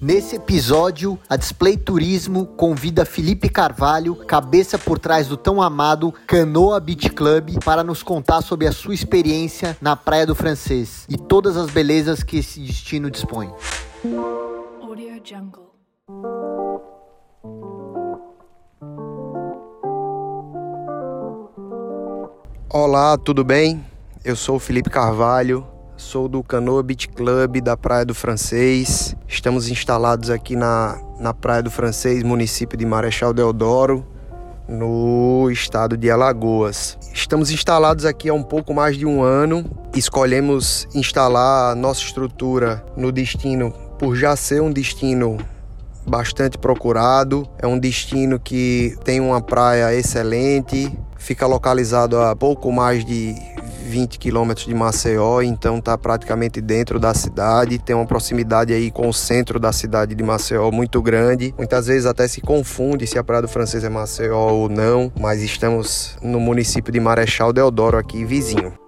Nesse episódio, a Display Turismo convida Felipe Carvalho, cabeça por trás do tão amado Canoa Beach Club, para nos contar sobre a sua experiência na Praia do Francês e todas as belezas que esse destino dispõe. Audio Jungle. Olá, tudo bem? Eu sou o Felipe Carvalho, sou do Canoa Beach Club da Praia do Francês. Estamos instalados aqui na, na Praia do Francês, município de Marechal Deodoro, no estado de Alagoas. Estamos instalados aqui há um pouco mais de um ano. Escolhemos instalar nossa estrutura no destino por já ser um destino bastante procurado. É um destino que tem uma praia excelente, fica localizado a pouco mais de 20 quilômetros de Maceió, então está praticamente dentro da cidade, tem uma proximidade aí com o centro da cidade de Maceió muito grande. Muitas vezes até se confunde se a Praia do Francês é Maceió ou não, mas estamos no município de Marechal Deodoro aqui vizinho.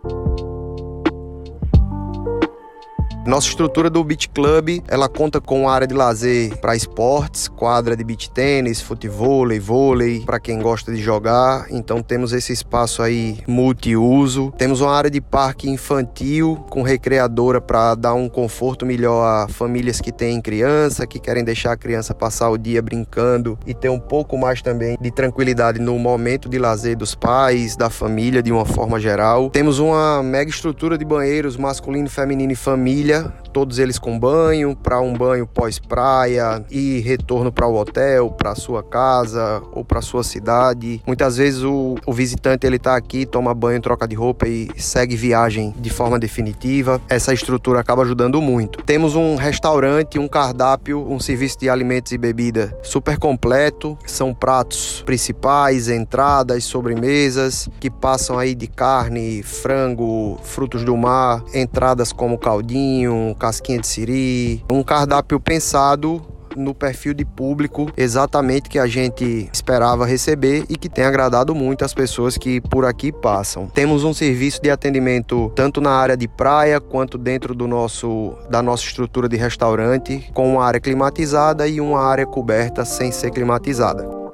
Nossa estrutura do Beach Club, ela conta com área de lazer para esportes, quadra de beach tênis, futebol, vôlei, para quem gosta de jogar. Então temos esse espaço aí multiuso. Temos uma área de parque infantil com recreadora para dar um conforto melhor a famílias que têm criança, que querem deixar a criança passar o dia brincando e ter um pouco mais também de tranquilidade no momento de lazer dos pais, da família de uma forma geral. Temos uma mega estrutura de banheiros masculino, feminino e família todos eles com banho, para um banho pós-praia e retorno para o hotel, para sua casa ou para sua cidade. Muitas vezes o, o visitante ele está aqui, toma banho, troca de roupa e segue viagem de forma definitiva. Essa estrutura acaba ajudando muito. Temos um restaurante, um cardápio, um serviço de alimentos e bebida super completo. São pratos principais, entradas, sobremesas que passam aí de carne, frango, frutos do mar, entradas como caldinho casquinha de siri, um cardápio pensado no perfil de público exatamente que a gente esperava receber e que tem agradado muito as pessoas que por aqui passam. Temos um serviço de atendimento tanto na área de praia quanto dentro do nosso da nossa estrutura de restaurante, com uma área climatizada e uma área coberta sem ser climatizada.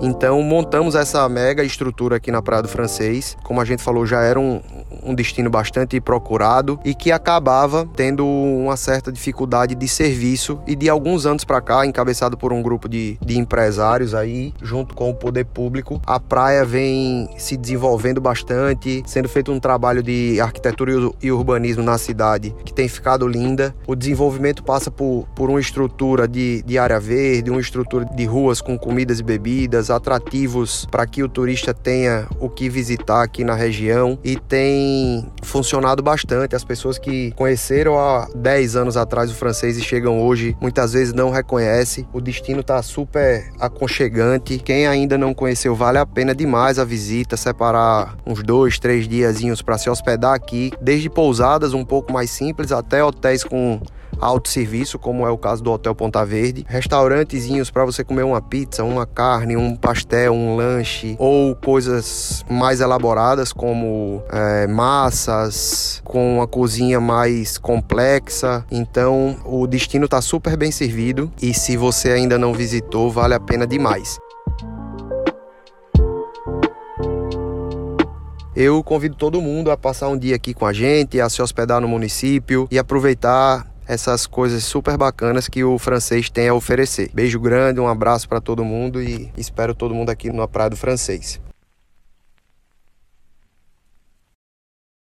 Então montamos essa mega estrutura aqui na Praia do Francês. Como a gente falou, já era um, um destino bastante procurado e que acabava tendo uma certa dificuldade de serviço e de alguns anos para cá, encabeçado por um grupo de, de empresários aí, junto com o poder público, a praia vem se desenvolvendo bastante, sendo feito um trabalho de arquitetura e urbanismo na cidade que tem ficado linda. O desenvolvimento passa por, por uma estrutura de, de área verde, uma estrutura de ruas com comidas e bebidas, atrativos para que o turista tenha o que visitar aqui na região e funcionado bastante. As pessoas que conheceram há 10 anos atrás o francês e chegam hoje muitas vezes não reconhecem. O destino está super aconchegante. Quem ainda não conheceu, vale a pena demais a visita, separar uns dois, três diazinhos para se hospedar aqui, desde pousadas um pouco mais simples até hotéis com autosserviço, como é o caso do Hotel Ponta Verde, restaurantezinhos para você comer uma pizza, uma carne, um pastel, um lanche ou coisas mais elaboradas como é, massas com uma cozinha mais complexa. Então o destino está super bem servido e se você ainda não visitou, vale a pena demais. Eu convido todo mundo a passar um dia aqui com a gente, a se hospedar no município e aproveitar essas coisas super bacanas que o francês tem a oferecer. Beijo grande, um abraço para todo mundo e espero todo mundo aqui na Praia do Francês.